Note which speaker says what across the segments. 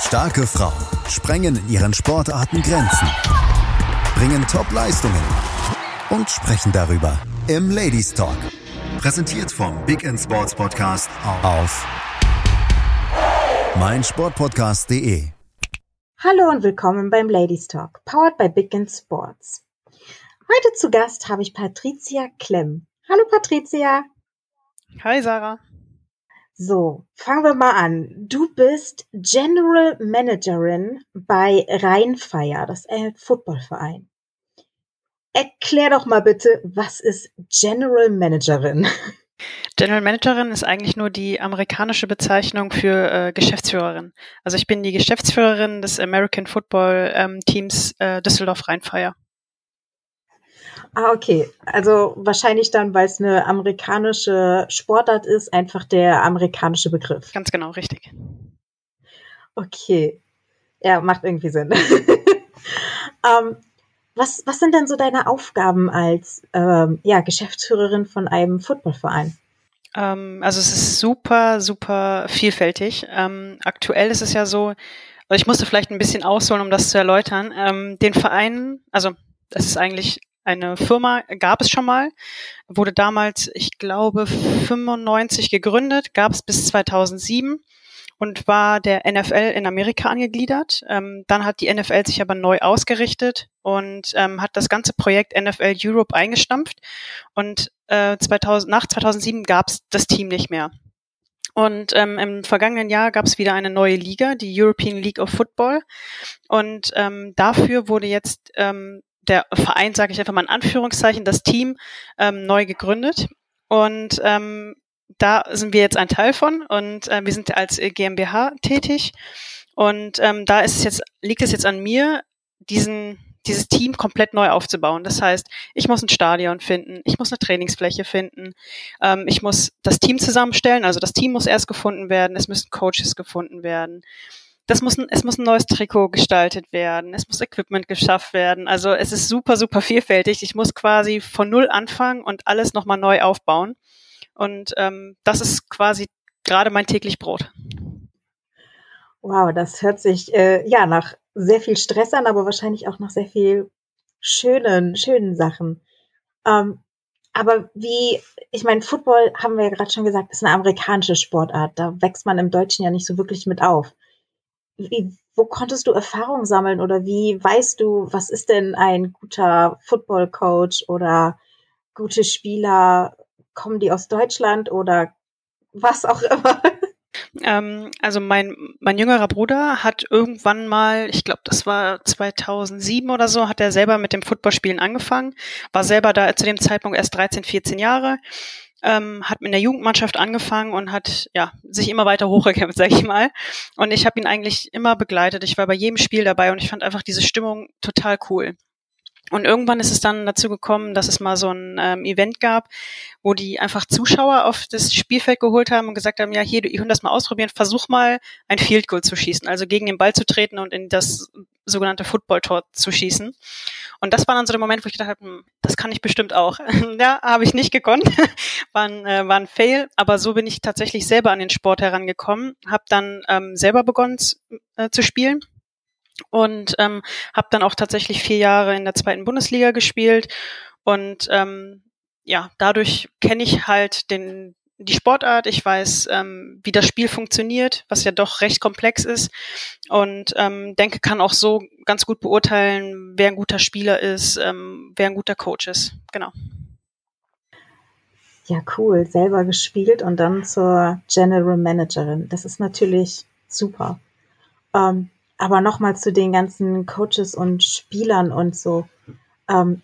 Speaker 1: Starke Frauen sprengen in ihren Sportarten Grenzen, bringen Top-Leistungen und sprechen darüber im Ladies Talk. Präsentiert vom Big End Sports Podcast auf meinsportpodcast.de.
Speaker 2: Hallo und willkommen beim Ladies Talk, powered by Big End Sports. Heute zu Gast habe ich Patricia Klemm. Hallo Patricia.
Speaker 3: Hi Sarah.
Speaker 2: So, fangen wir mal an. Du bist General Managerin bei Rheinfeier, das ein Footballverein. Erklär doch mal bitte, was ist General Managerin?
Speaker 3: General Managerin ist eigentlich nur die amerikanische Bezeichnung für äh, Geschäftsführerin. Also ich bin die Geschäftsführerin des American Football ähm, Teams äh, Düsseldorf Rheinfeier.
Speaker 2: Ah, okay. Also wahrscheinlich dann, weil es eine amerikanische Sportart ist, einfach der amerikanische Begriff.
Speaker 3: Ganz genau, richtig.
Speaker 2: Okay. Ja, macht irgendwie Sinn. ähm, was, was sind denn so deine Aufgaben als ähm, ja, Geschäftsführerin von einem Footballverein?
Speaker 3: Ähm, also es ist super, super vielfältig. Ähm, aktuell ist es ja so, also ich musste vielleicht ein bisschen ausholen, um das zu erläutern. Ähm, den Verein, also das ist eigentlich eine Firma gab es schon mal, wurde damals, ich glaube, 95 gegründet, gab es bis 2007 und war der NFL in Amerika angegliedert. Ähm, dann hat die NFL sich aber neu ausgerichtet und ähm, hat das ganze Projekt NFL Europe eingestampft und äh, 2000, nach 2007 gab es das Team nicht mehr. Und ähm, im vergangenen Jahr gab es wieder eine neue Liga, die European League of Football. Und ähm, dafür wurde jetzt ähm, der Verein, sage ich einfach mal in Anführungszeichen, das Team ähm, neu gegründet. Und ähm, da sind wir jetzt ein Teil von und äh, wir sind als GmbH tätig. Und ähm, da ist es jetzt, liegt es jetzt an mir, diesen dieses Team komplett neu aufzubauen. Das heißt, ich muss ein Stadion finden, ich muss eine Trainingsfläche finden, ähm, ich muss das Team zusammenstellen, also das Team muss erst gefunden werden, es müssen Coaches gefunden werden das muss ein, es muss ein neues Trikot gestaltet werden, es muss Equipment geschafft werden. Also es ist super, super vielfältig. Ich muss quasi von null anfangen und alles nochmal neu aufbauen. Und ähm, das ist quasi gerade mein täglich Brot.
Speaker 2: Wow, das hört sich äh, ja nach sehr viel Stress an, aber wahrscheinlich auch nach sehr viel schönen, schönen Sachen. Ähm, aber wie, ich meine, Football haben wir ja gerade schon gesagt, ist eine amerikanische Sportart. Da wächst man im Deutschen ja nicht so wirklich mit auf wie, wo konntest du Erfahrung sammeln oder wie weißt du, was ist denn ein guter Football Coach oder gute Spieler? Kommen die aus Deutschland oder was auch immer?
Speaker 3: Ähm, also mein, mein jüngerer Bruder hat irgendwann mal, ich glaube, das war 2007 oder so, hat er selber mit dem Footballspielen angefangen, war selber da zu dem Zeitpunkt erst 13, 14 Jahre ähm, hat mit der Jugendmannschaft angefangen und hat ja sich immer weiter hochgekämpft, sag ich mal. Und ich habe ihn eigentlich immer begleitet. Ich war bei jedem Spiel dabei und ich fand einfach diese Stimmung total cool. Und irgendwann ist es dann dazu gekommen, dass es mal so ein ähm, Event gab, wo die einfach Zuschauer auf das Spielfeld geholt haben und gesagt haben, ja, hier, ihr könnt das mal ausprobieren, versuch mal ein Field Goal zu schießen, also gegen den Ball zu treten und in das sogenannte Football-Tor zu schießen. Und das war dann so der Moment, wo ich gedacht habe, hm, das kann ich bestimmt auch. ja, habe ich nicht gekonnt, war, ein, äh, war ein Fail, aber so bin ich tatsächlich selber an den Sport herangekommen, habe dann ähm, selber begonnen äh, zu spielen. Und ähm, habe dann auch tatsächlich vier Jahre in der zweiten Bundesliga gespielt. Und ähm, ja, dadurch kenne ich halt den die Sportart, ich weiß, ähm, wie das Spiel funktioniert, was ja doch recht komplex ist und ähm, denke, kann auch so ganz gut beurteilen, wer ein guter Spieler ist, ähm, wer ein guter Coach ist. Genau.
Speaker 2: Ja, cool. Selber gespielt und dann zur General Managerin. Das ist natürlich super. Ähm, aber nochmal zu den ganzen Coaches und Spielern und so. Ähm,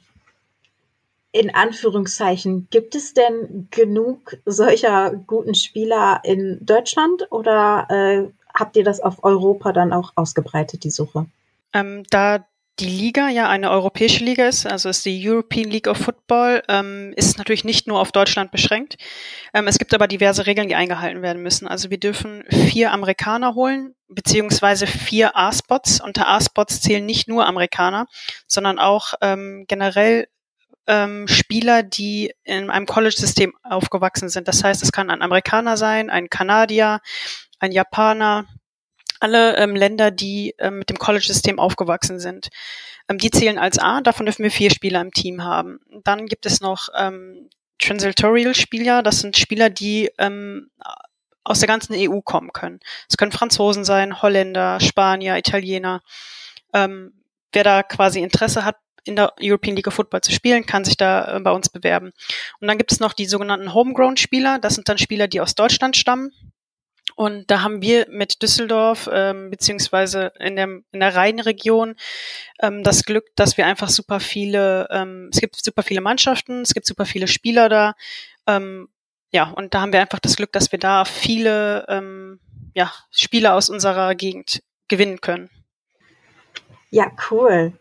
Speaker 2: in Anführungszeichen, gibt es denn genug solcher guten Spieler in Deutschland oder äh, habt ihr das auf Europa dann auch ausgebreitet, die Suche?
Speaker 3: Ähm, da die Liga ja eine europäische Liga ist, also ist die European League of Football, ähm, ist natürlich nicht nur auf Deutschland beschränkt. Ähm, es gibt aber diverse Regeln, die eingehalten werden müssen. Also wir dürfen vier Amerikaner holen, beziehungsweise vier A-Spots. Unter A-Spots zählen nicht nur Amerikaner, sondern auch ähm, generell ähm, Spieler, die in einem College-System aufgewachsen sind. Das heißt, es kann ein Amerikaner sein, ein Kanadier, ein Japaner, alle ähm, Länder, die ähm, mit dem College-System aufgewachsen sind. Ähm, die zählen als A, davon dürfen wir vier Spieler im Team haben. Dann gibt es noch ähm, Transitorial-Spieler, das sind Spieler, die ähm, aus der ganzen EU kommen können. Es können Franzosen sein, Holländer, Spanier, Italiener. Ähm, wer da quasi Interesse hat, in der European League of Football zu spielen, kann sich da äh, bei uns bewerben. Und dann gibt es noch die sogenannten Homegrown-Spieler. Das sind dann Spieler, die aus Deutschland stammen. Und da haben wir mit Düsseldorf ähm, beziehungsweise in der, in der Rheinregion ähm, das Glück, dass wir einfach super viele, ähm, es gibt super viele Mannschaften, es gibt super viele Spieler da. Ähm, ja, und da haben wir einfach das Glück, dass wir da viele ähm, ja, Spieler aus unserer Gegend gewinnen können.
Speaker 2: Ja, cool.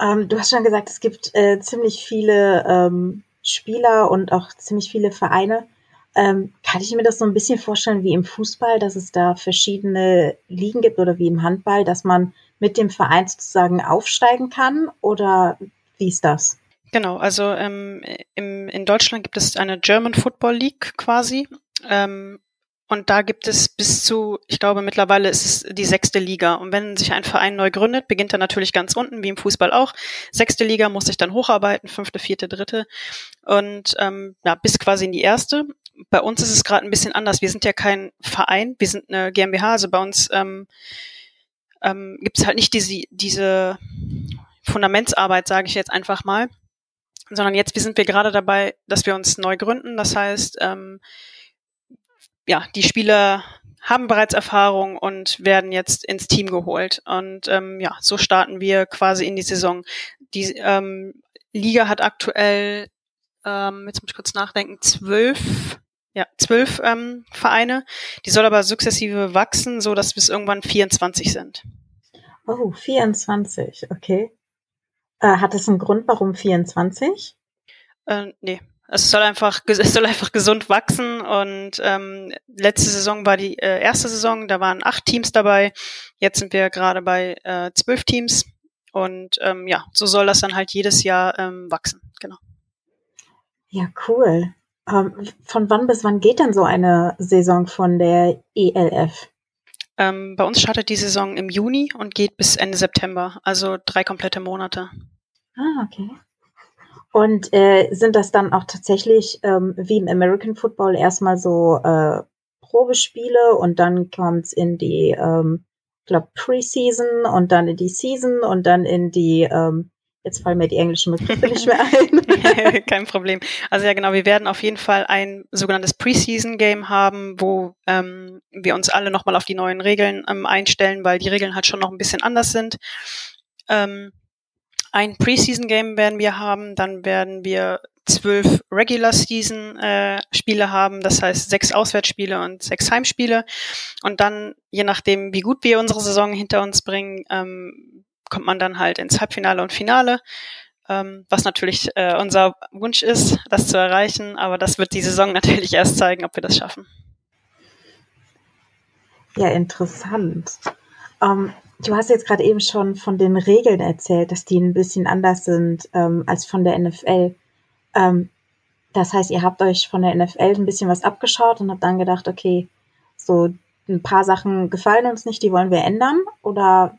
Speaker 2: Ähm, du hast schon gesagt, es gibt äh, ziemlich viele ähm, Spieler und auch ziemlich viele Vereine. Ähm, kann ich mir das so ein bisschen vorstellen wie im Fußball, dass es da verschiedene Ligen gibt oder wie im Handball, dass man mit dem Verein sozusagen aufsteigen kann? Oder wie ist das?
Speaker 3: Genau, also ähm, im, in Deutschland gibt es eine German Football League quasi. Ähm, und da gibt es bis zu, ich glaube, mittlerweile ist es die sechste Liga. Und wenn sich ein Verein neu gründet, beginnt er natürlich ganz unten, wie im Fußball auch. Sechste Liga muss sich dann hocharbeiten, fünfte, vierte, dritte. Und ähm, ja, bis quasi in die erste. Bei uns ist es gerade ein bisschen anders. Wir sind ja kein Verein, wir sind eine GmbH. Also bei uns ähm, ähm, gibt es halt nicht diese, diese Fundamentsarbeit, sage ich jetzt einfach mal. Sondern jetzt sind wir gerade dabei, dass wir uns neu gründen. Das heißt, ähm, ja, die Spieler haben bereits Erfahrung und werden jetzt ins Team geholt. Und ähm, ja, so starten wir quasi in die Saison. Die ähm, Liga hat aktuell, ähm, jetzt muss ich kurz nachdenken, zwölf, ja, zwölf ähm, Vereine. Die soll aber sukzessive wachsen, so dass bis irgendwann 24 sind.
Speaker 2: Oh, 24, okay. Äh, hat es einen Grund, warum 24?
Speaker 3: Äh, nee, es soll einfach, es soll einfach gesund wachsen und ähm, letzte Saison war die äh, erste Saison, da waren acht Teams dabei. Jetzt sind wir gerade bei äh, zwölf Teams und ähm, ja, so soll das dann halt jedes Jahr ähm, wachsen. Genau.
Speaker 2: Ja, cool. Ähm, von wann bis wann geht denn so eine Saison von der ELF?
Speaker 3: Ähm, bei uns startet die Saison im Juni und geht bis Ende September, also drei komplette Monate.
Speaker 2: Ah, okay. Und äh, sind das dann auch tatsächlich ähm, wie im American Football erstmal so äh, Probespiele und dann kommt's in die, ähm, glaube Preseason und dann in die Season und dann in die, ähm, jetzt fallen mir die englischen Begriffe nicht mehr
Speaker 3: ein. Kein Problem. Also ja genau, wir werden auf jeden Fall ein sogenanntes Preseason-Game haben, wo ähm, wir uns alle nochmal auf die neuen Regeln ähm, einstellen, weil die Regeln halt schon noch ein bisschen anders sind. Ähm, ein Preseason-Game werden wir haben, dann werden wir zwölf Regular Season äh, haben, das heißt sechs Auswärtsspiele und sechs Heimspiele. Und dann, je nachdem, wie gut wir unsere Saison hinter uns bringen, ähm, kommt man dann halt ins Halbfinale und Finale. Ähm, was natürlich äh, unser Wunsch ist, das zu erreichen, aber das wird die Saison natürlich erst zeigen, ob wir das schaffen.
Speaker 2: Ja, interessant. Ähm, Du hast jetzt gerade eben schon von den Regeln erzählt, dass die ein bisschen anders sind ähm, als von der NFL. Ähm, das heißt, ihr habt euch von der NFL ein bisschen was abgeschaut und habt dann gedacht, okay, so ein paar Sachen gefallen uns nicht, die wollen wir ändern? Oder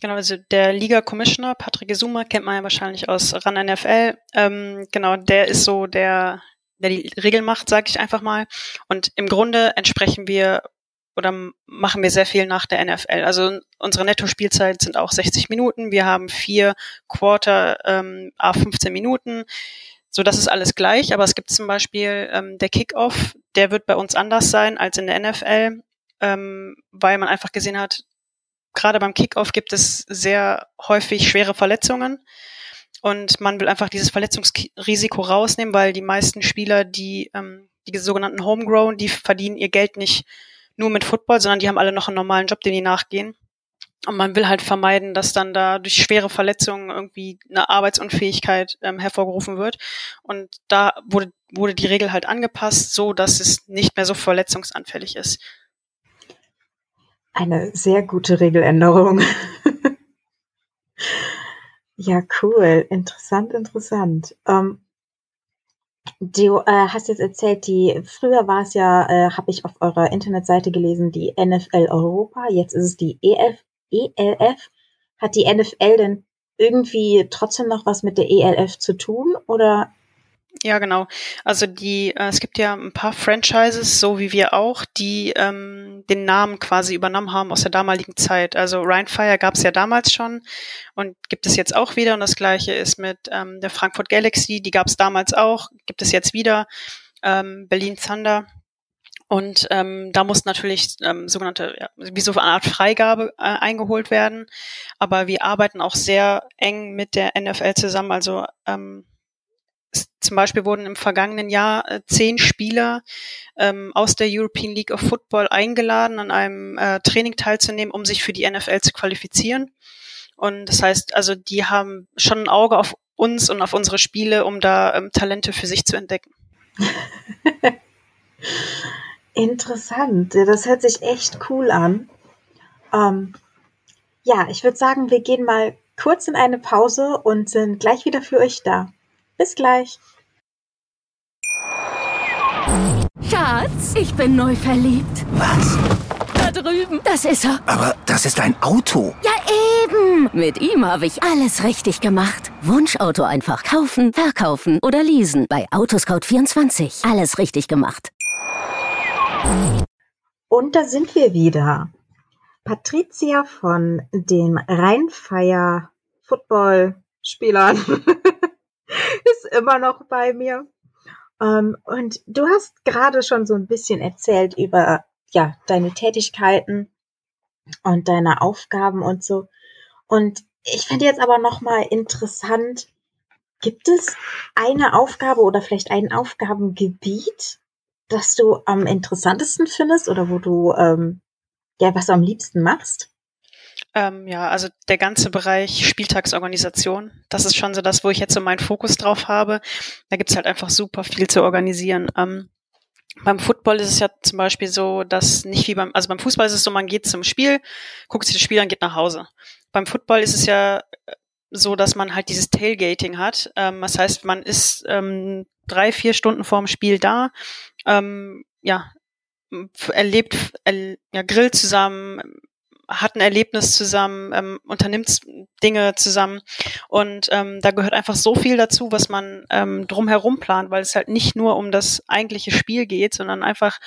Speaker 3: Genau, also der Liga Commissioner, Patrick Gesuma, kennt man ja wahrscheinlich aus RAN NFL. Ähm, genau, der ist so der, der die Regeln macht, sage ich einfach mal. Und im Grunde entsprechen wir oder machen wir sehr viel nach der NFL. Also unsere Netto-Spielzeit sind auch 60 Minuten. Wir haben vier Quarter ähm, a 15 Minuten. So, das ist alles gleich. Aber es gibt zum Beispiel ähm, der Kickoff, der wird bei uns anders sein als in der NFL, ähm, weil man einfach gesehen hat, gerade beim Kickoff gibt es sehr häufig schwere Verletzungen. Und man will einfach dieses Verletzungsrisiko rausnehmen, weil die meisten Spieler, die, ähm, die sogenannten Homegrown, die verdienen ihr Geld nicht nur mit Football, sondern die haben alle noch einen normalen Job, den die nachgehen. Und man will halt vermeiden, dass dann da durch schwere Verletzungen irgendwie eine Arbeitsunfähigkeit ähm, hervorgerufen wird. Und da wurde, wurde die Regel halt angepasst, so dass es nicht mehr so verletzungsanfällig ist.
Speaker 2: Eine sehr gute Regeländerung. ja, cool. Interessant, interessant. Ähm, du äh, hast jetzt erzählt, die früher war es ja, äh, habe ich auf eurer Internetseite gelesen, die NFL Europa. Jetzt ist es die EF, ELF. Hat die NFL denn irgendwie trotzdem noch was mit der ELF zu tun oder
Speaker 3: ja, genau. Also die, äh, es gibt ja ein paar Franchises, so wie wir auch, die ähm, den Namen quasi übernommen haben aus der damaligen Zeit. Also Ryan Fire gab es ja damals schon und gibt es jetzt auch wieder. Und das gleiche ist mit ähm, der Frankfurt Galaxy, die gab es damals auch, gibt es jetzt wieder. Ähm, Berlin Thunder. Und ähm, da muss natürlich ähm, sogenannte, ja, wie so eine Art Freigabe äh, eingeholt werden. Aber wir arbeiten auch sehr eng mit der NFL zusammen. Also ähm, zum Beispiel wurden im vergangenen Jahr äh, zehn Spieler ähm, aus der European League of Football eingeladen, an einem äh, Training teilzunehmen, um sich für die NFL zu qualifizieren. Und das heißt, also die haben schon ein Auge auf uns und auf unsere Spiele, um da ähm, Talente für sich zu entdecken.
Speaker 2: Interessant. Das hört sich echt cool an. Ähm, ja, ich würde sagen, wir gehen mal kurz in eine Pause und sind gleich wieder für euch da. Bis gleich.
Speaker 4: Schatz, ich bin neu verliebt.
Speaker 5: Was?
Speaker 4: Da drüben. Das ist er.
Speaker 5: Aber das ist ein Auto.
Speaker 4: Ja, eben. Mit ihm habe ich alles richtig gemacht. Wunschauto einfach kaufen, verkaufen oder leasen. Bei Autoscout24. Alles richtig gemacht.
Speaker 2: Und da sind wir wieder. Patricia von den Rheinfeier Football Spielern ist immer noch bei mir. Ähm, und du hast gerade schon so ein bisschen erzählt über ja deine Tätigkeiten und deine Aufgaben und so. Und ich finde jetzt aber noch mal interessant, gibt es eine Aufgabe oder vielleicht ein Aufgabengebiet, das du am interessantesten findest oder wo du ähm, ja was du am liebsten machst?
Speaker 3: Ähm, ja, also der ganze Bereich Spieltagsorganisation, das ist schon so das, wo ich jetzt so meinen Fokus drauf habe. Da gibt's halt einfach super viel zu organisieren. Ähm, beim Football ist es ja zum Beispiel so, dass nicht wie beim, also beim Fußball ist es so, man geht zum Spiel, guckt sich das Spiel an, geht nach Hause. Beim Football ist es ja äh, so, dass man halt dieses Tailgating hat. Ähm, das heißt, man ist ähm, drei, vier Stunden vorm Spiel da, ähm, ja, erlebt, er, ja, grillt zusammen, hat ein Erlebnis zusammen, ähm, unternimmt Dinge zusammen und ähm, da gehört einfach so viel dazu, was man ähm, drumherum plant, weil es halt nicht nur um das eigentliche Spiel geht, sondern einfach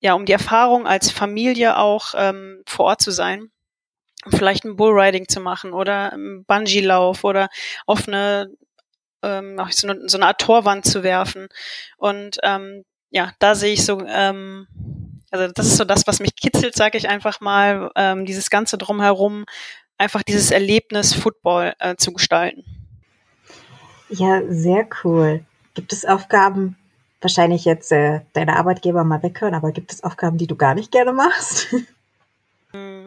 Speaker 3: ja um die Erfahrung als Familie auch ähm, vor Ort zu sein vielleicht ein Bullriding zu machen oder einen Bungee-Lauf oder auf eine ähm, so, eine, so eine Art Torwand zu werfen. Und ähm, ja, da sehe ich so ähm, also das ist so das, was mich kitzelt, sage ich einfach mal, ähm, dieses ganze drumherum, einfach dieses Erlebnis Football äh, zu gestalten.
Speaker 2: Ja, sehr cool. Gibt es Aufgaben, wahrscheinlich jetzt äh, deine Arbeitgeber mal weghören, aber gibt es Aufgaben, die du gar nicht gerne machst?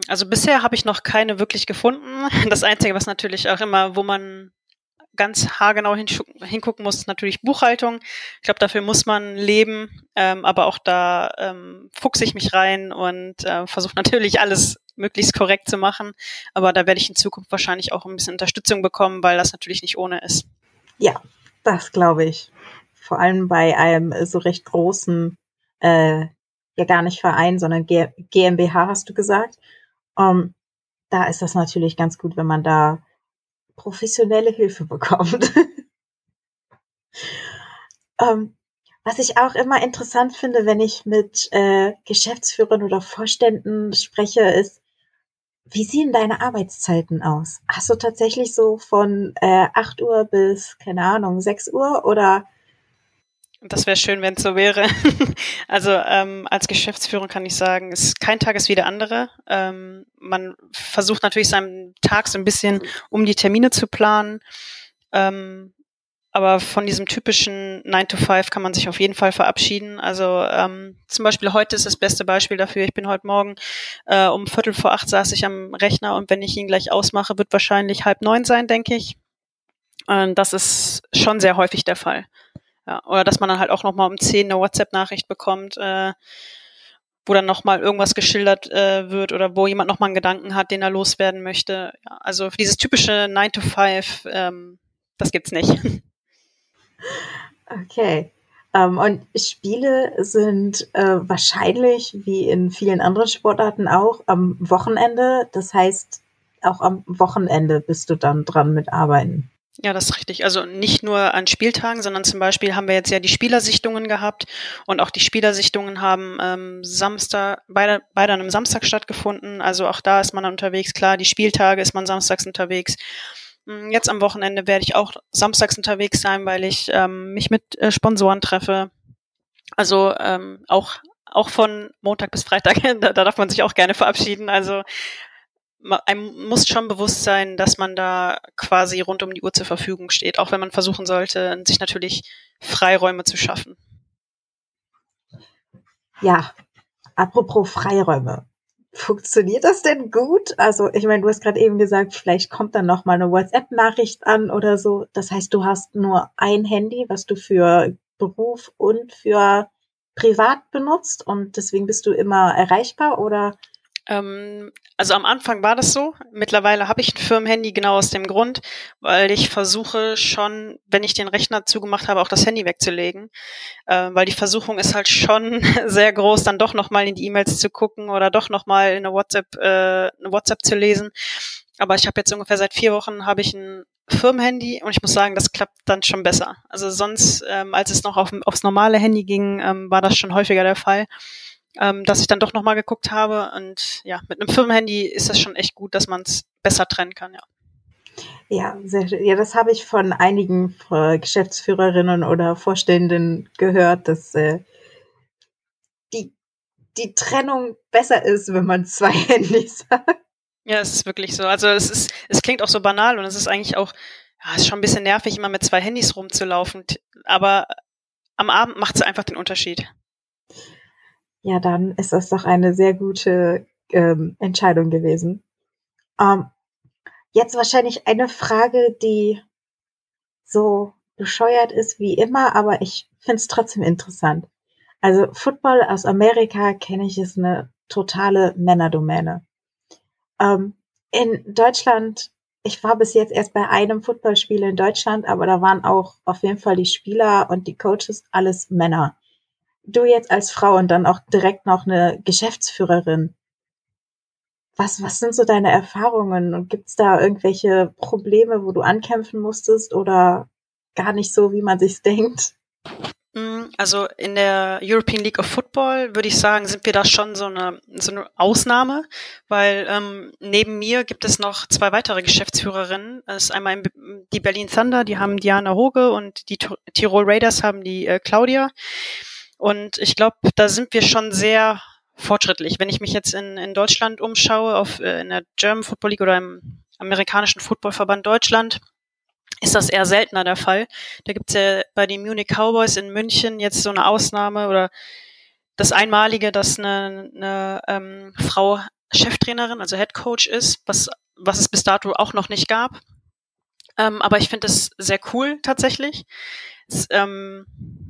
Speaker 3: Also bisher habe ich noch keine wirklich gefunden. Das Einzige, was natürlich auch immer, wo man ganz haargenau hingucken muss, natürlich Buchhaltung. Ich glaube, dafür muss man leben, ähm, aber auch da ähm, fuchse ich mich rein und äh, versuche natürlich alles möglichst korrekt zu machen. Aber da werde ich in Zukunft wahrscheinlich auch ein bisschen Unterstützung bekommen, weil das natürlich nicht ohne ist.
Speaker 2: Ja, das glaube ich. Vor allem bei einem so recht großen, äh, ja gar nicht Verein, sondern G GmbH hast du gesagt. Um, ähm, da ist das natürlich ganz gut, wenn man da professionelle Hilfe bekommt. ähm, was ich auch immer interessant finde, wenn ich mit äh, Geschäftsführern oder Vorständen spreche, ist, wie sehen deine Arbeitszeiten aus? Hast du tatsächlich so von äh, 8 Uhr bis, keine Ahnung, 6 Uhr oder
Speaker 3: das wäre schön, wenn es so wäre. also ähm, als Geschäftsführer kann ich sagen, es, kein Tag ist wie der andere. Ähm, man versucht natürlich seinen Tag so ein bisschen um die Termine zu planen. Ähm, aber von diesem typischen 9 to 5 kann man sich auf jeden Fall verabschieden. Also ähm, zum Beispiel heute ist das beste Beispiel dafür. Ich bin heute Morgen äh, um Viertel vor acht saß ich am Rechner und wenn ich ihn gleich ausmache, wird wahrscheinlich halb neun sein, denke ich. Und das ist schon sehr häufig der Fall. Ja, oder dass man dann halt auch nochmal um 10 eine WhatsApp-Nachricht bekommt, äh, wo dann nochmal irgendwas geschildert äh, wird oder wo jemand nochmal einen Gedanken hat, den er loswerden möchte. Ja, also dieses typische 9 to 5, ähm, das gibt's nicht.
Speaker 2: Okay. Ähm, und Spiele sind äh, wahrscheinlich, wie in vielen anderen Sportarten auch, am Wochenende. Das heißt, auch am Wochenende bist du dann dran mit Arbeiten.
Speaker 3: Ja, das ist richtig. Also nicht nur an Spieltagen, sondern zum Beispiel haben wir jetzt ja die Spielersichtungen gehabt und auch die Spielersichtungen haben ähm, Samstag, beide, beide an einem Samstag stattgefunden. Also auch da ist man dann unterwegs. Klar, die Spieltage ist man samstags unterwegs. Hm, jetzt am Wochenende werde ich auch samstags unterwegs sein, weil ich ähm, mich mit äh, Sponsoren treffe. Also ähm, auch auch von Montag bis Freitag, da, da darf man sich auch gerne verabschieden. Also einem muss schon bewusst sein, dass man da quasi rund um die Uhr zur Verfügung steht, auch wenn man versuchen sollte, sich natürlich Freiräume zu schaffen.
Speaker 2: Ja, apropos Freiräume. Funktioniert das denn gut? Also, ich meine, du hast gerade eben gesagt, vielleicht kommt dann noch mal eine WhatsApp-Nachricht an oder so. Das heißt, du hast nur ein Handy, was du für Beruf und für privat benutzt und deswegen bist du immer erreichbar oder
Speaker 3: also am Anfang war das so. Mittlerweile habe ich ein Firmenhandy genau aus dem Grund, weil ich versuche schon, wenn ich den Rechner zugemacht habe, auch das Handy wegzulegen, äh, weil die Versuchung ist halt schon sehr groß, dann doch noch mal in die E-Mails zu gucken oder doch noch mal eine WhatsApp, äh, eine WhatsApp zu lesen. Aber ich habe jetzt ungefähr seit vier Wochen habe ich ein Firmenhandy und ich muss sagen, das klappt dann schon besser. Also sonst, ähm, als es noch auf, aufs normale Handy ging, ähm, war das schon häufiger der Fall ähm, dass ich dann doch nochmal geguckt habe. Und ja, mit einem Firmenhandy ist das schon echt gut, dass man es besser trennen kann, ja.
Speaker 2: Ja, sehr schön. Ja, das habe ich von einigen äh, Geschäftsführerinnen oder Vorständen gehört, dass äh, die, die Trennung besser ist, wenn man zwei Handys hat.
Speaker 3: Ja, es ist wirklich so. Also es ist, es klingt auch so banal und es ist eigentlich auch, ja, es ist schon ein bisschen nervig, immer mit zwei Handys rumzulaufen. Aber am Abend macht es einfach den Unterschied.
Speaker 2: Ja, dann ist das doch eine sehr gute ähm, Entscheidung gewesen. Ähm, jetzt wahrscheinlich eine Frage, die so bescheuert ist wie immer, aber ich finde es trotzdem interessant. Also Football aus Amerika kenne ich ist eine totale Männerdomäne. Ähm, in Deutschland, ich war bis jetzt erst bei einem Footballspiel in Deutschland, aber da waren auch auf jeden Fall die Spieler und die Coaches alles Männer du jetzt als Frau und dann auch direkt noch eine Geschäftsführerin. Was, was sind so deine Erfahrungen und gibt's da irgendwelche Probleme, wo du ankämpfen musstest oder gar nicht so, wie man sich denkt?
Speaker 3: Mm, also in der European League of Football würde ich sagen, sind wir da schon so eine, so eine Ausnahme, weil ähm, neben mir gibt es noch zwei weitere Geschäftsführerinnen. Das ist einmal die Berlin Thunder, die haben Diana Hoge und die Tirol Raiders haben die äh, Claudia. Und ich glaube, da sind wir schon sehr fortschrittlich. Wenn ich mich jetzt in, in Deutschland umschaue, auf, äh, in der German Football League oder im amerikanischen Footballverband Deutschland, ist das eher seltener der Fall. Da gibt's ja bei den Munich Cowboys in München jetzt so eine Ausnahme oder das Einmalige, dass eine, eine ähm, Frau Cheftrainerin, also Head Coach ist, was, was es bis dato auch noch nicht gab. Ähm, aber ich finde es sehr cool tatsächlich es, ähm,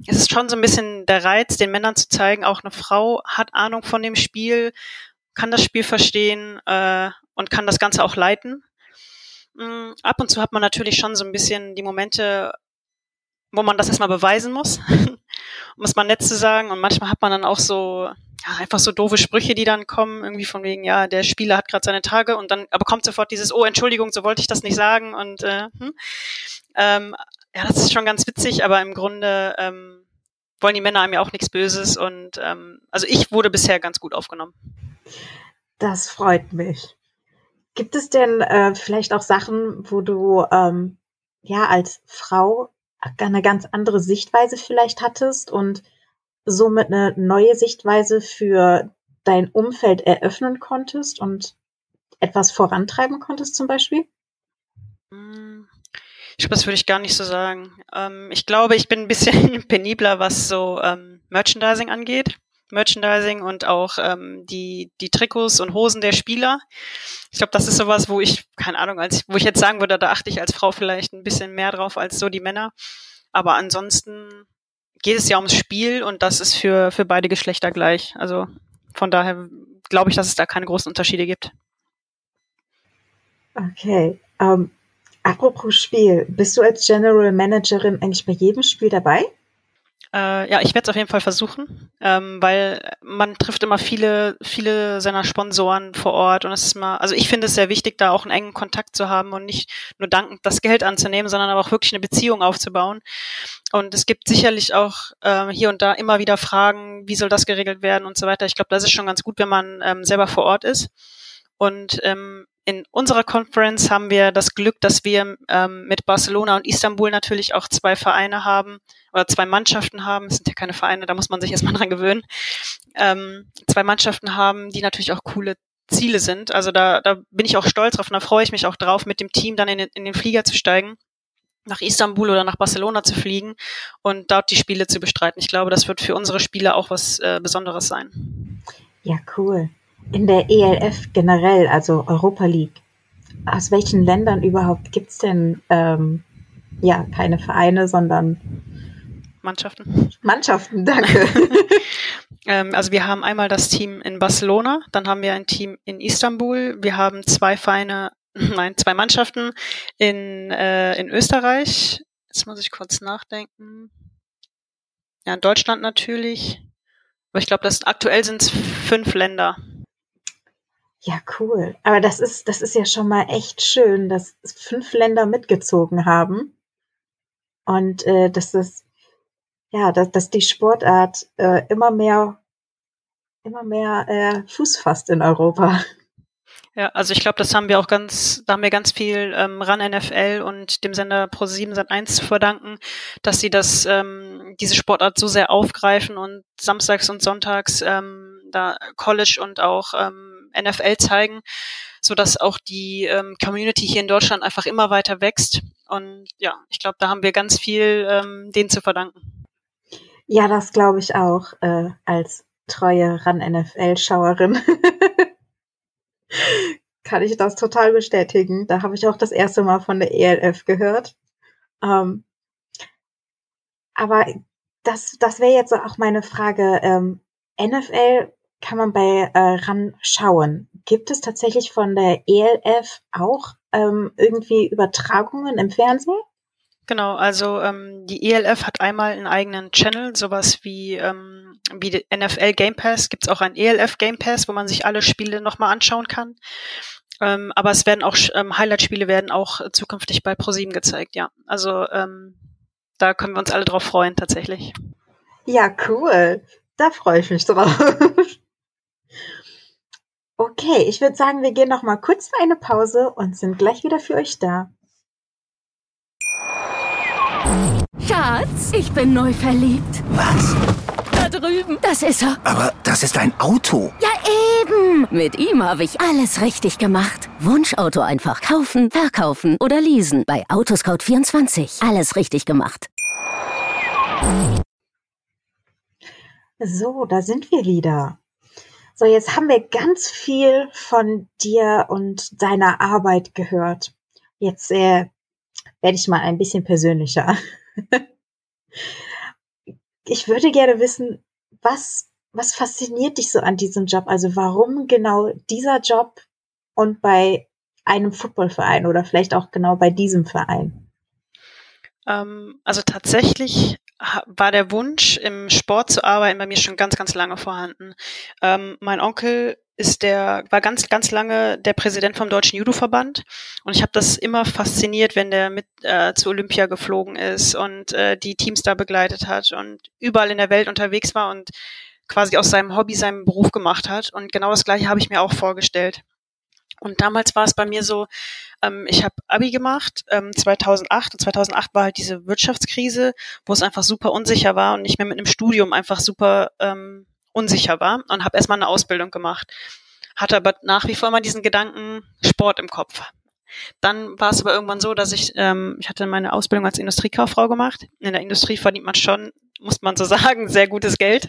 Speaker 3: es ist schon so ein bisschen der Reiz, den Männern zu zeigen, auch eine Frau hat Ahnung von dem Spiel, kann das Spiel verstehen äh, und kann das Ganze auch leiten. Mhm, ab und zu hat man natürlich schon so ein bisschen die Momente, wo man das erstmal beweisen muss, um es mal nett zu sagen. Und manchmal hat man dann auch so, ja, einfach so doofe Sprüche, die dann kommen, irgendwie von wegen, ja, der Spieler hat gerade seine Tage und dann aber kommt sofort dieses, oh, Entschuldigung, so wollte ich das nicht sagen. Und äh, hm. ähm, ja, das ist schon ganz witzig, aber im Grunde ähm, wollen die Männer einem ja auch nichts Böses und ähm, also ich wurde bisher ganz gut aufgenommen.
Speaker 2: Das freut mich. Gibt es denn äh, vielleicht auch Sachen, wo du ähm, ja als Frau eine ganz andere Sichtweise vielleicht hattest und somit eine neue Sichtweise für dein Umfeld eröffnen konntest und etwas vorantreiben konntest zum Beispiel?
Speaker 3: Hm. Ich glaube, das würde ich gar nicht so sagen. Ähm, ich glaube, ich bin ein bisschen penibler, was so ähm, Merchandising angeht. Merchandising und auch ähm, die, die Trikots und Hosen der Spieler. Ich glaube, das ist sowas, wo ich, keine Ahnung, als wo ich jetzt sagen würde, da achte ich als Frau vielleicht ein bisschen mehr drauf als so die Männer. Aber ansonsten geht es ja ums Spiel und das ist für, für beide Geschlechter gleich. Also von daher glaube ich, dass es da keine großen Unterschiede gibt.
Speaker 2: Okay. Um, Apropos Spiel, bist du als General Managerin eigentlich bei jedem Spiel dabei?
Speaker 3: Äh, ja, ich werde es auf jeden Fall versuchen, ähm, weil man trifft immer viele, viele seiner Sponsoren vor Ort und es ist mal, also ich finde es sehr wichtig, da auch einen engen Kontakt zu haben und nicht nur dankend das Geld anzunehmen, sondern aber auch wirklich eine Beziehung aufzubauen. Und es gibt sicherlich auch äh, hier und da immer wieder Fragen, wie soll das geregelt werden und so weiter. Ich glaube, das ist schon ganz gut, wenn man ähm, selber vor Ort ist. Und ähm, in unserer Conference haben wir das Glück, dass wir ähm, mit Barcelona und Istanbul natürlich auch zwei Vereine haben oder zwei Mannschaften haben. Es sind ja keine Vereine, da muss man sich erstmal dran gewöhnen. Ähm, zwei Mannschaften haben, die natürlich auch coole Ziele sind. Also da, da bin ich auch stolz drauf und da freue ich mich auch drauf, mit dem Team dann in den, in den Flieger zu steigen nach Istanbul oder nach Barcelona zu fliegen und dort die Spiele zu bestreiten. Ich glaube, das wird für unsere Spieler auch was äh, Besonderes sein.
Speaker 2: Ja, cool in der ELF generell, also Europa League, aus welchen Ländern überhaupt gibt es denn ähm, ja keine Vereine, sondern
Speaker 3: Mannschaften?
Speaker 2: Mannschaften, danke.
Speaker 3: ähm, also wir haben einmal das Team in Barcelona, dann haben wir ein Team in Istanbul, wir haben zwei Vereine, nein, zwei Mannschaften in, äh, in Österreich. Jetzt muss ich kurz nachdenken. Ja, in Deutschland natürlich. Aber ich glaube, das aktuell sind es fünf Länder.
Speaker 2: Ja, cool. Aber das ist, das ist ja schon mal echt schön, dass fünf Länder mitgezogen haben. Und äh, dass das, ja, dass, dass die Sportart äh, immer mehr, immer mehr äh, Fuß fasst in Europa.
Speaker 3: Ja, also ich glaube, das haben wir auch ganz, da haben wir ganz viel ähm, RAN NFL und dem Sender Pro7 Sat 1 zu verdanken, dass sie das, ähm, diese Sportart so sehr aufgreifen und samstags und sonntags ähm, da College und auch ähm, NFL zeigen, so dass auch die ähm, Community hier in Deutschland einfach immer weiter wächst. Und ja, ich glaube, da haben wir ganz viel ähm, denen zu verdanken.
Speaker 2: Ja, das glaube ich auch äh, als treue RAN-NFL-Schauerin. Kann ich das total bestätigen. Da habe ich auch das erste Mal von der ELF gehört. Ähm, aber das, das wäre jetzt auch meine Frage. Ähm, NFL kann man bei äh, RAN schauen. Gibt es tatsächlich von der ELF auch ähm, irgendwie Übertragungen im Fernsehen?
Speaker 3: Genau, also ähm, die ELF hat einmal einen eigenen Channel, sowas wie, ähm, wie NFL Game Pass, gibt's auch ein ELF Game Pass, wo man sich alle Spiele nochmal anschauen kann. Ähm, aber es werden auch ähm, Highlight-Spiele werden auch zukünftig bei ProSieben gezeigt, ja. Also ähm, da können wir uns alle drauf freuen, tatsächlich.
Speaker 2: Ja, cool. Da freue ich mich drauf. Okay, ich würde sagen, wir gehen noch mal kurz für eine Pause und sind gleich wieder für euch da.
Speaker 4: Schatz, ich bin neu verliebt.
Speaker 5: Was?
Speaker 4: Da drüben. Das ist er.
Speaker 5: Aber das ist ein Auto.
Speaker 4: Ja, eben. Mit ihm habe ich alles richtig gemacht. Wunschauto einfach kaufen, verkaufen oder leasen. Bei Autoscout24. Alles richtig gemacht.
Speaker 2: So, da sind wir wieder. So, jetzt haben wir ganz viel von dir und deiner Arbeit gehört. Jetzt äh, werde ich mal ein bisschen persönlicher. ich würde gerne wissen, was, was fasziniert dich so an diesem Job? Also warum genau dieser Job und bei einem Footballverein oder vielleicht auch genau bei diesem Verein?
Speaker 3: Ähm, also tatsächlich war der Wunsch, im Sport zu arbeiten, bei mir schon ganz, ganz lange vorhanden. Ähm, mein Onkel ist der, war ganz, ganz lange der Präsident vom Deutschen Judo-Verband und ich habe das immer fasziniert, wenn der mit äh, zu Olympia geflogen ist und äh, die Teams da begleitet hat und überall in der Welt unterwegs war und quasi aus seinem Hobby seinen Beruf gemacht hat. Und genau das gleiche habe ich mir auch vorgestellt. Und damals war es bei mir so, ähm, ich habe Abi gemacht, ähm, 2008. Und 2008 war halt diese Wirtschaftskrise, wo es einfach super unsicher war und ich mir mit einem Studium einfach super ähm, unsicher war und habe erstmal eine Ausbildung gemacht. Hatte aber nach wie vor immer diesen Gedanken Sport im Kopf. Dann war es aber irgendwann so, dass ich, ähm, ich hatte meine Ausbildung als Industriekauffrau gemacht. In der Industrie verdient man schon, muss man so sagen, sehr gutes Geld.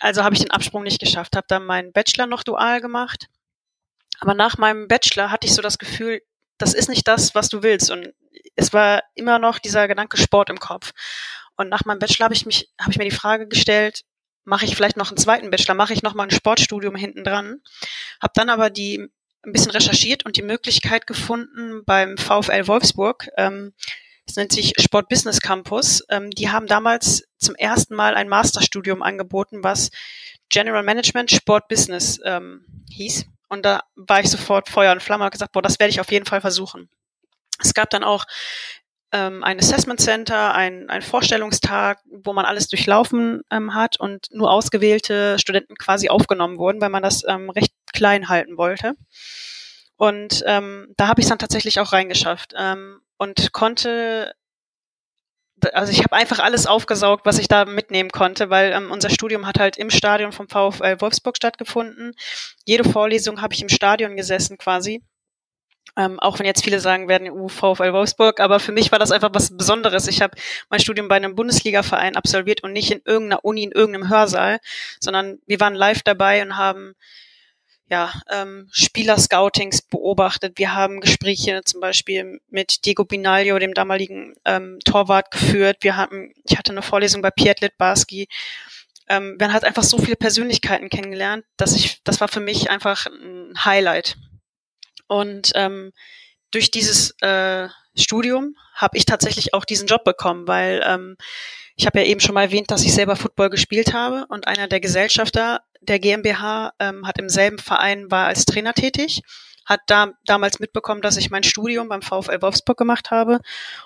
Speaker 3: Also habe ich den Absprung nicht geschafft, habe dann meinen Bachelor noch dual gemacht aber nach meinem Bachelor hatte ich so das Gefühl, das ist nicht das, was du willst. Und es war immer noch dieser Gedanke Sport im Kopf. Und nach meinem Bachelor habe ich mich, habe ich mir die Frage gestellt, mache ich vielleicht noch einen zweiten Bachelor, mache ich noch mal ein Sportstudium hinten dran. Habe dann aber die ein bisschen recherchiert und die Möglichkeit gefunden beim VfL Wolfsburg ähm, Das nennt sich Sport Business Campus. Ähm, die haben damals zum ersten Mal ein Masterstudium angeboten, was General Management Sport Business ähm, hieß. Und da war ich sofort Feuer und Flamme und gesagt, boah, das werde ich auf jeden Fall versuchen. Es gab dann auch ähm, ein Assessment Center, ein, ein Vorstellungstag, wo man alles durchlaufen ähm, hat und nur ausgewählte Studenten quasi aufgenommen wurden, weil man das ähm, recht klein halten wollte. Und ähm, da habe ich es dann tatsächlich auch reingeschafft ähm, und konnte also ich habe einfach alles aufgesaugt, was ich da mitnehmen konnte, weil ähm, unser Studium hat halt im Stadion vom VfL Wolfsburg stattgefunden. Jede Vorlesung habe ich im Stadion gesessen quasi. Ähm, auch wenn jetzt viele sagen werden, uh, VfL Wolfsburg, aber für mich war das einfach was Besonderes. Ich habe mein Studium bei einem Bundesliga-Verein absolviert und nicht in irgendeiner Uni, in irgendeinem Hörsaal, sondern wir waren live dabei und haben ja, ähm, Spieler-Scoutings beobachtet. Wir haben Gespräche zum Beispiel mit Diego Binaglio, dem damaligen ähm, Torwart, geführt. Wir hatten, ich hatte eine Vorlesung bei Piet Litbarski. Ähm, man hat einfach so viele Persönlichkeiten kennengelernt, dass ich, das war für mich einfach ein Highlight. Und ähm, durch dieses äh, Studium habe ich tatsächlich auch diesen Job bekommen, weil ähm, ich habe ja eben schon mal erwähnt, dass ich selber Football gespielt habe und einer der Gesellschafter der GmbH ähm, hat im selben Verein, war als Trainer tätig, hat da damals mitbekommen, dass ich mein Studium beim VfL Wolfsburg gemacht habe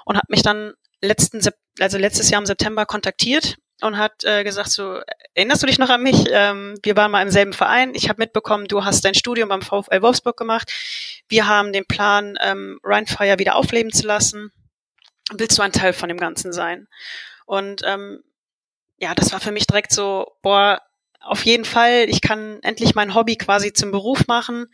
Speaker 3: und hat mich dann letzten, also letztes Jahr im September kontaktiert und hat äh, gesagt so, erinnerst du dich noch an mich? Ähm, wir waren mal im selben Verein. Ich habe mitbekommen, du hast dein Studium beim VfL Wolfsburg gemacht. Wir haben den Plan, ähm, Rheinfire wieder aufleben zu lassen. Willst du ein Teil von dem Ganzen sein? Und ähm, ja, das war für mich direkt so, boah, auf jeden Fall, ich kann endlich mein Hobby quasi zum Beruf machen.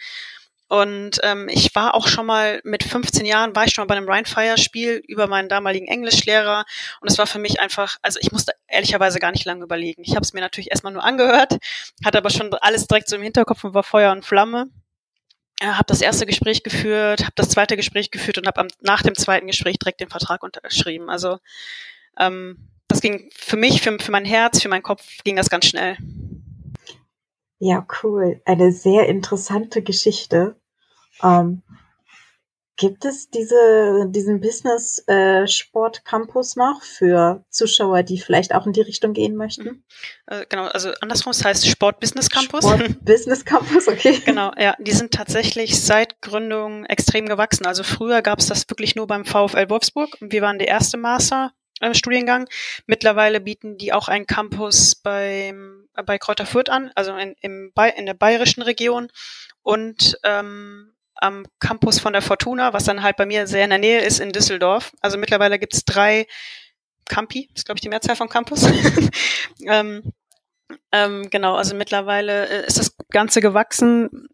Speaker 3: Und ähm, ich war auch schon mal mit 15 Jahren, war ich schon mal bei einem Rheinfire-Spiel über meinen damaligen Englischlehrer. Und es war für mich einfach, also ich musste ehrlicherweise gar nicht lange überlegen. Ich habe es mir natürlich erstmal nur angehört, hatte aber schon alles direkt so im Hinterkopf und war Feuer und Flamme. Äh, habe das erste Gespräch geführt, habe das zweite Gespräch geführt und habe nach dem zweiten Gespräch direkt den Vertrag unterschrieben. Also ähm, das ging für mich, für, für mein Herz, für meinen Kopf ging das ganz schnell.
Speaker 2: Ja, cool. Eine sehr interessante Geschichte. Ähm, gibt es diese, diesen Business äh, Sport Campus noch für Zuschauer, die vielleicht auch in die Richtung gehen möchten? Mhm.
Speaker 3: Äh, genau, also andersrum, es heißt Sport Business Campus.
Speaker 2: Sport Business Campus, okay.
Speaker 3: Genau, ja, die sind tatsächlich seit Gründung extrem gewachsen. Also früher gab es das wirklich nur beim VfL Wolfsburg. Wir waren der erste Master äh, Studiengang. Mittlerweile bieten die auch einen Campus beim, äh, bei Kräuter Fürth an, also in, im, in der bayerischen Region und ähm, am Campus von der Fortuna, was dann halt bei mir sehr in der Nähe ist in Düsseldorf. Also mittlerweile gibt's drei Campi, ist glaube ich die Mehrzahl vom Campus. ähm, ähm, genau, also mittlerweile äh, ist das Ganze gewachsen,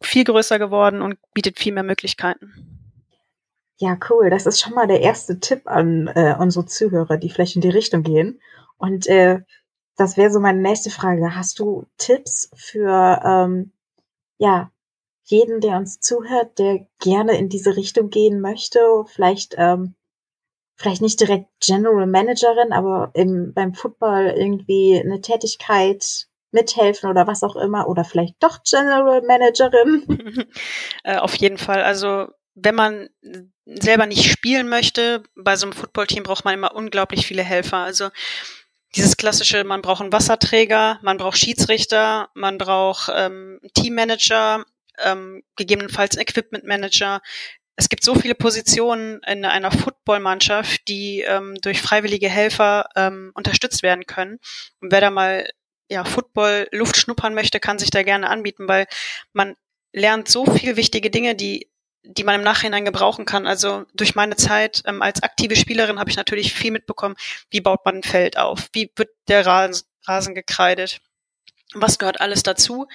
Speaker 3: viel größer geworden und bietet viel mehr Möglichkeiten.
Speaker 2: Ja, cool. Das ist schon mal der erste Tipp an äh, unsere Zuhörer, die vielleicht in die Richtung gehen. Und äh, das wäre so meine nächste Frage. Hast du Tipps für ähm, ja jeden, der uns zuhört, der gerne in diese Richtung gehen möchte? Vielleicht ähm, vielleicht nicht direkt General Managerin, aber im, beim Football irgendwie eine Tätigkeit mithelfen oder was auch immer oder vielleicht doch General Managerin?
Speaker 3: äh, auf jeden Fall. Also wenn man selber nicht spielen möchte, bei so einem Footballteam braucht man immer unglaublich viele Helfer. Also dieses klassische, man braucht einen Wasserträger, man braucht Schiedsrichter, man braucht ähm, Teammanager, ähm, gegebenenfalls Equipmentmanager. Es gibt so viele Positionen in einer Footballmannschaft, die ähm, durch freiwillige Helfer ähm, unterstützt werden können. Und wer da mal ja, Football Luft schnuppern möchte, kann sich da gerne anbieten, weil man lernt so viel wichtige Dinge, die die man im Nachhinein gebrauchen kann. Also durch meine Zeit ähm, als aktive Spielerin habe ich natürlich viel mitbekommen, wie baut man ein Feld auf, wie wird der Rasen, Rasen gekreidet, was gehört alles dazu.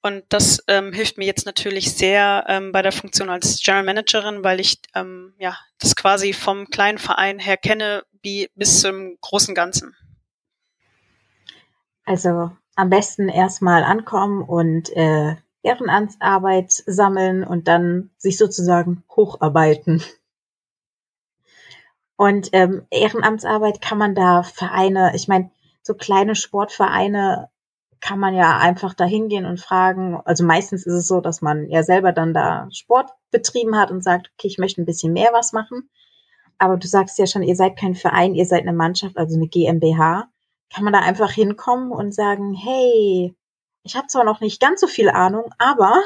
Speaker 3: Und das ähm, hilft mir jetzt natürlich sehr ähm, bei der Funktion als General Managerin, weil ich ähm, ja das quasi vom kleinen Verein her kenne, wie bis zum großen Ganzen.
Speaker 2: Also am besten erstmal ankommen und äh, Ehrenamtsarbeit sammeln und dann sich sozusagen hocharbeiten. Und ähm, Ehrenamtsarbeit kann man da Vereine, ich meine, so kleine Sportvereine kann man ja einfach da hingehen und fragen. Also meistens ist es so, dass man ja selber dann da Sport betrieben hat und sagt, okay, ich möchte ein bisschen mehr was machen. aber du sagst ja schon, ihr seid kein Verein, ihr seid eine Mannschaft, also eine GmbH. Kann man da einfach hinkommen und sagen, hey, ich habe zwar noch nicht ganz so viel Ahnung, aber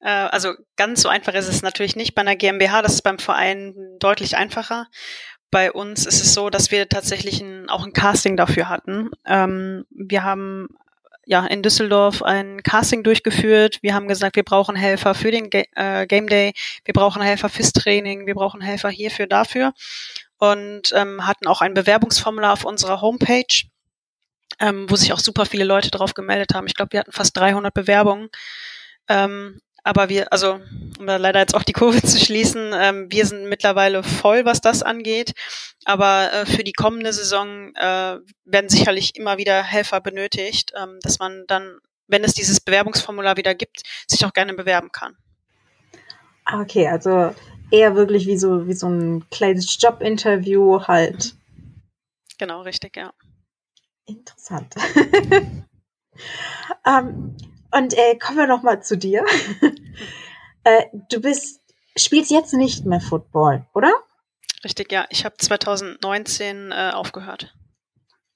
Speaker 3: äh, also ganz so einfach ist es natürlich nicht bei einer GmbH, das ist beim Verein deutlich einfacher. Bei uns ist es so, dass wir tatsächlich ein, auch ein Casting dafür hatten. Ähm, wir haben ja in Düsseldorf ein Casting durchgeführt. Wir haben gesagt, wir brauchen Helfer für den Ga äh, Game Day, wir brauchen Helfer fürs Training, wir brauchen Helfer hierfür, dafür und ähm, hatten auch ein Bewerbungsformular auf unserer Homepage, ähm, wo sich auch super viele Leute drauf gemeldet haben. Ich glaube, wir hatten fast 300 Bewerbungen. Ähm, aber wir, also um da leider jetzt auch die Kurve zu schließen, ähm, wir sind mittlerweile voll, was das angeht. Aber äh, für die kommende Saison äh, werden sicherlich immer wieder Helfer benötigt, ähm, dass man dann, wenn es dieses Bewerbungsformular wieder gibt, sich auch gerne bewerben kann.
Speaker 2: Ah, okay, also eher wirklich wie so, wie so ein kleines Jobinterview halt.
Speaker 3: Genau, richtig, ja.
Speaker 2: Interessant. ähm, und äh, kommen wir noch mal zu dir. äh, du bist, spielst jetzt nicht mehr Football, oder?
Speaker 3: Richtig, ja. Ich habe 2019 äh, aufgehört.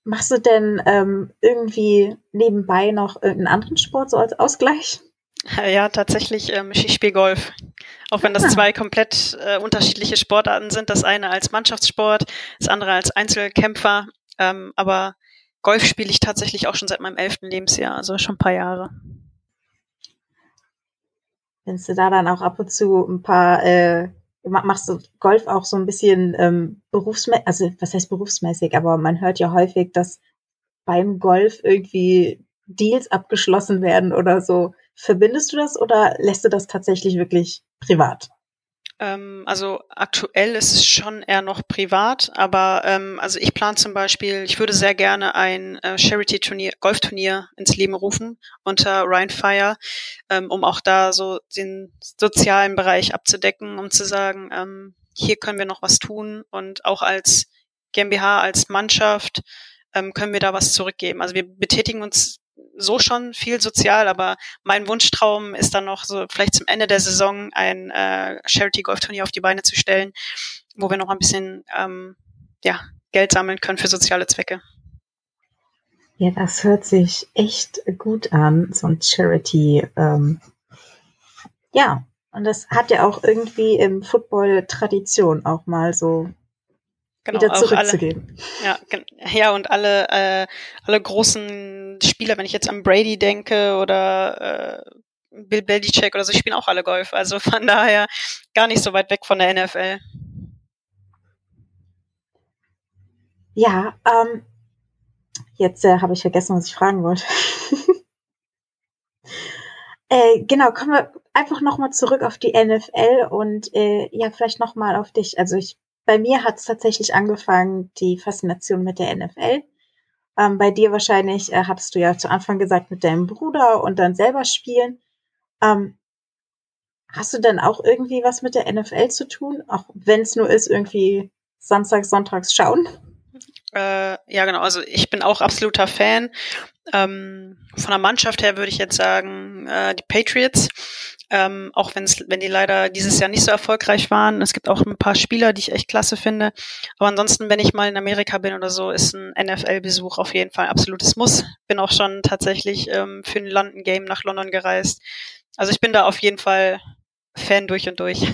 Speaker 2: Machst du denn ähm, irgendwie nebenbei noch irgendeinen anderen Sport so als Ausgleich?
Speaker 3: Ja, tatsächlich, ähm, ich spiele Golf. Auch wenn das ah. zwei komplett äh, unterschiedliche Sportarten sind. Das eine als Mannschaftssport, das andere als Einzelkämpfer. Ähm, aber Golf spiele ich tatsächlich auch schon seit meinem elften Lebensjahr, also schon ein paar Jahre.
Speaker 2: Wenn du da dann auch ab und zu ein paar, äh, machst du Golf auch so ein bisschen ähm, berufsmäßig, also was heißt berufsmäßig, aber man hört ja häufig, dass beim Golf irgendwie Deals abgeschlossen werden oder so. Verbindest du das oder lässt du das tatsächlich wirklich privat?
Speaker 3: Ähm, also aktuell ist es schon eher noch privat, aber ähm, also ich plane zum Beispiel, ich würde sehr gerne ein äh, Charity-Turnier, Golfturnier ins Leben rufen unter Ryan Fire, ähm, um auch da so den sozialen Bereich abzudecken, um zu sagen, ähm, hier können wir noch was tun und auch als GmbH, als Mannschaft ähm, können wir da was zurückgeben. Also wir betätigen uns so schon viel sozial, aber mein Wunschtraum ist dann noch so vielleicht zum Ende der Saison ein äh, Charity-Golf-Turnier auf die Beine zu stellen, wo wir noch ein bisschen ähm, ja, Geld sammeln können für soziale Zwecke.
Speaker 2: Ja, das hört sich echt gut an, so ein Charity. Ähm, ja, und das hat ja auch irgendwie im Football Tradition auch mal so genau, wieder zurückzugeben.
Speaker 3: Alle, ja, ja, und alle, äh, alle großen Spieler, wenn ich jetzt an Brady denke oder äh, Bill Belichick oder so, spielen auch alle Golf. Also von daher gar nicht so weit weg von der NFL.
Speaker 2: Ja, ähm, jetzt äh, habe ich vergessen, was ich fragen wollte. äh, genau, kommen wir einfach nochmal zurück auf die NFL und äh, ja, vielleicht nochmal auf dich. Also ich bei mir hat es tatsächlich angefangen, die Faszination mit der NFL. Ähm, bei dir wahrscheinlich, äh, hattest du ja zu Anfang gesagt, mit deinem Bruder und dann selber spielen. Ähm, hast du denn auch irgendwie was mit der NFL zu tun? Auch wenn es nur ist, irgendwie samstags, sonntags schauen?
Speaker 3: Äh, ja, genau. Also ich bin auch absoluter Fan. Ähm, von der Mannschaft her würde ich jetzt sagen, äh, die Patriots. Ähm, auch wenn's, wenn die leider dieses Jahr nicht so erfolgreich waren. Es gibt auch ein paar Spieler, die ich echt klasse finde. Aber ansonsten, wenn ich mal in Amerika bin oder so, ist ein NFL-Besuch auf jeden Fall ein absolutes Muss. Bin auch schon tatsächlich ähm, für ein London Game nach London gereist. Also ich bin da auf jeden Fall Fan durch und durch.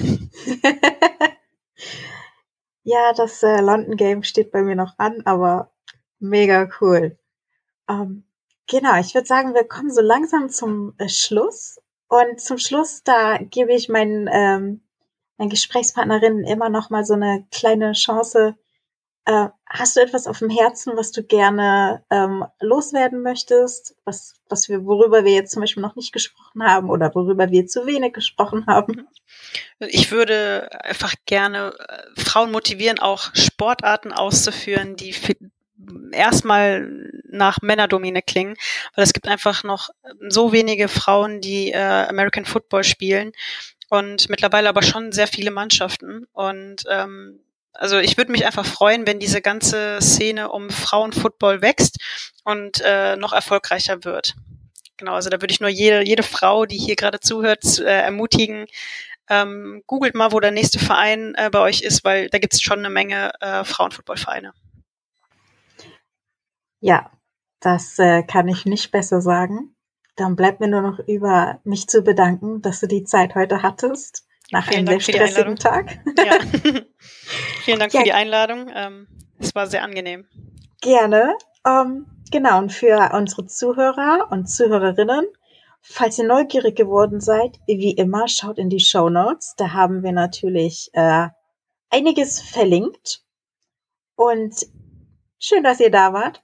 Speaker 2: ja, das äh, London Game steht bei mir noch an, aber mega cool. Ähm, genau, ich würde sagen, wir kommen so langsam zum äh, Schluss und zum Schluss, da gebe ich meinen, ähm, meinen Gesprächspartnerinnen immer noch mal so eine kleine Chance. Äh, hast du etwas auf dem Herzen, was du gerne ähm, loswerden möchtest, was, was wir, worüber wir jetzt zum Beispiel noch nicht gesprochen haben oder worüber wir zu wenig gesprochen haben?
Speaker 3: Ich würde einfach gerne äh, Frauen motivieren, auch Sportarten auszuführen, die erstmal nach Männerdomine klingen, weil es gibt einfach noch so wenige Frauen, die äh, American Football spielen und mittlerweile aber schon sehr viele Mannschaften und ähm, also ich würde mich einfach freuen, wenn diese ganze Szene um Frauenfootball wächst und äh, noch erfolgreicher wird. Genau, also da würde ich nur jede, jede Frau, die hier gerade zuhört, äh, ermutigen, Ähm, googelt mal, wo der nächste Verein äh, bei euch ist, weil da gibt es schon eine Menge äh, Frauenfußballvereine.
Speaker 2: Ja, das äh, kann ich nicht besser sagen. Dann bleibt mir nur noch über mich zu bedanken, dass du die Zeit heute hattest. Nach
Speaker 3: Vielen
Speaker 2: einem
Speaker 3: Dank
Speaker 2: sehr stressigen Tag.
Speaker 3: Ja. Vielen Dank
Speaker 2: Ja.
Speaker 3: für die Einladung. Ähm, es war sehr angenehm.
Speaker 2: Gerne. Ähm, genau, und für unsere Zuhörer und Zuhörerinnen, falls ihr neugierig geworden seid, wie immer, schaut in die Show Notes. Da haben wir natürlich äh, einiges verlinkt. Und schön, dass ihr da wart.